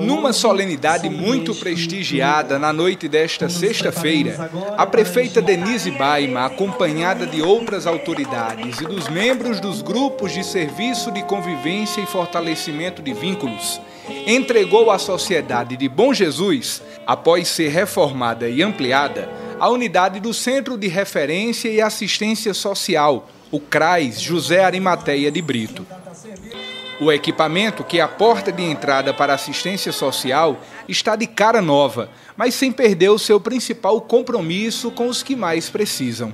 Numa solenidade muito prestigiada na noite desta sexta-feira, a prefeita Denise Baima, acompanhada de outras autoridades e dos membros dos grupos de serviço de convivência e fortalecimento de vínculos, entregou à sociedade de Bom Jesus, após ser reformada e ampliada, a unidade do Centro de Referência e Assistência Social, o CRAS José Arimateia de Brito. O equipamento, que é a porta de entrada para assistência social, está de cara nova, mas sem perder o seu principal compromisso com os que mais precisam.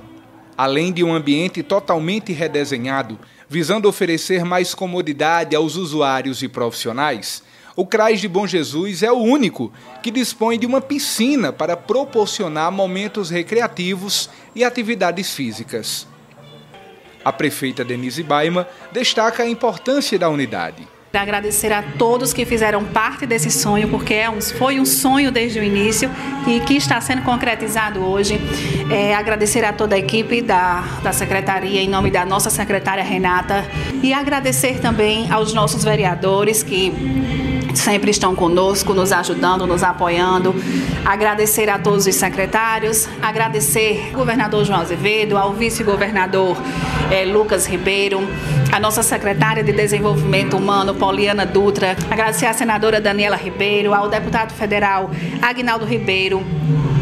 Além de um ambiente totalmente redesenhado, visando oferecer mais comodidade aos usuários e profissionais, o CRAS de Bom Jesus é o único que dispõe de uma piscina para proporcionar momentos recreativos e atividades físicas. A prefeita Denise Baima destaca a importância da unidade. Agradecer a todos que fizeram parte desse sonho, porque é foi um sonho desde o início e que está sendo concretizado hoje. É, agradecer a toda a equipe da, da secretaria, em nome da nossa secretária Renata, e agradecer também aos nossos vereadores que sempre estão conosco, nos ajudando, nos apoiando. Agradecer a todos os secretários, agradecer ao governador João Azevedo, ao vice-governador eh, Lucas Ribeiro, a nossa secretária de Desenvolvimento Humano, Poliana Dutra, agradecer à senadora Daniela Ribeiro, ao deputado federal Agnaldo Ribeiro,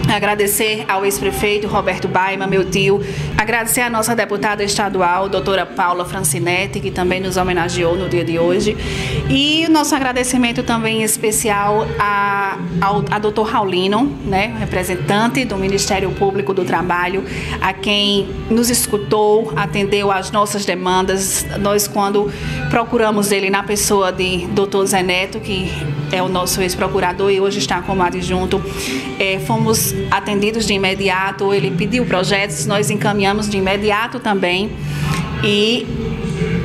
Agradecer ao ex-prefeito Roberto Baima, meu tio. Agradecer à nossa deputada estadual, doutora Paula Francinetti, que também nos homenageou no dia de hoje. E o nosso agradecimento também especial a, ao, a doutor Raulino, né, representante do Ministério Público do Trabalho, a quem nos escutou, atendeu às nossas demandas. Nós, quando procuramos ele na pessoa de doutor Zé Neto, que é o nosso ex-procurador e hoje está como adjunto, é, fomos atendidos de imediato, ele pediu projetos, nós encaminhamos de imediato também e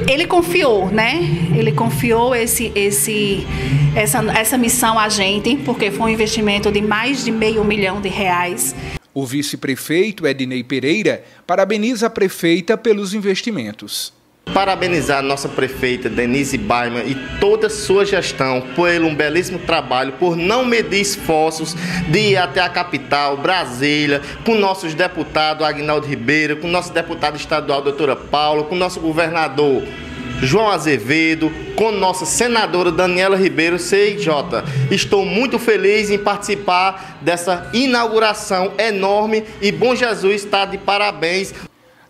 ele confiou, né? Ele confiou esse, esse, essa, essa missão a gente, porque foi um investimento de mais de meio milhão de reais. O vice-prefeito Ednei Pereira parabeniza a prefeita pelos investimentos. Parabenizar nossa prefeita Denise Baima e toda a sua gestão por um belíssimo trabalho, por não medir esforços de ir até a capital, Brasília, com nossos deputados Agnaldo Ribeiro, com nosso deputado estadual, doutora Paula, com nosso governador João Azevedo, com nossa senadora Daniela Ribeiro, CIJ. Estou muito feliz em participar dessa inauguração enorme e Bom Jesus está de parabéns.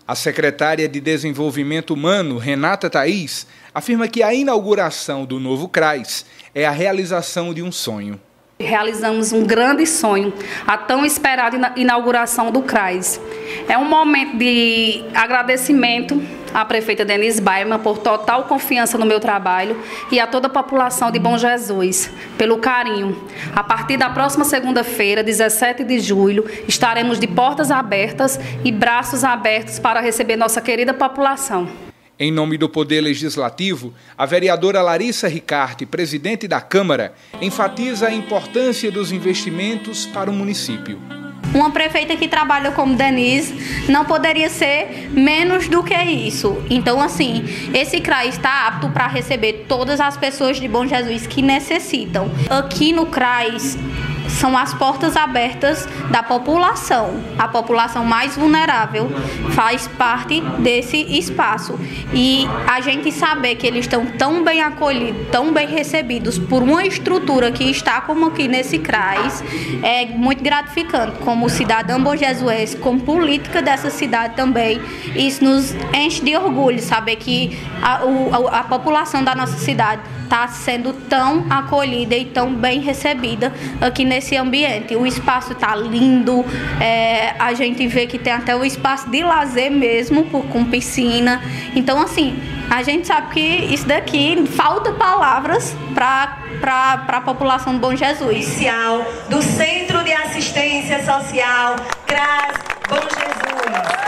A secretária de Desenvolvimento Humano, Renata Thaís, afirma que a inauguração do novo CRAS é a realização de um sonho. Realizamos um grande sonho, a tão esperada inauguração do CRAS. É um momento de agradecimento à prefeita Denise Baima por total confiança no meu trabalho e a toda a população de Bom Jesus pelo carinho. A partir da próxima segunda-feira, 17 de julho, estaremos de portas abertas e braços abertos para receber nossa querida população. Em nome do Poder Legislativo, a vereadora Larissa Ricarte, presidente da Câmara, enfatiza a importância dos investimentos para o município. Uma prefeita que trabalha como Denise não poderia ser menos do que isso. Então, assim, esse CRAS está apto para receber todas as pessoas de Bom Jesus que necessitam. Aqui no CRAS, são as portas abertas da população. A população mais vulnerável faz parte desse espaço. E a gente saber que eles estão tão bem acolhidos, tão bem recebidos por uma estrutura que está como aqui nesse CRAS, é muito gratificante. Como cidadão bojesuense, como política dessa cidade também, isso nos enche de orgulho saber que a, a, a população da nossa cidade está sendo tão acolhida e tão bem recebida aqui nesse ambiente. O espaço está lindo, é, a gente vê que tem até o espaço de lazer mesmo, com piscina. Então, assim, a gente sabe que isso daqui falta palavras para a população do Bom Jesus. Do Centro de Assistência Social CRAS Bom Jesus.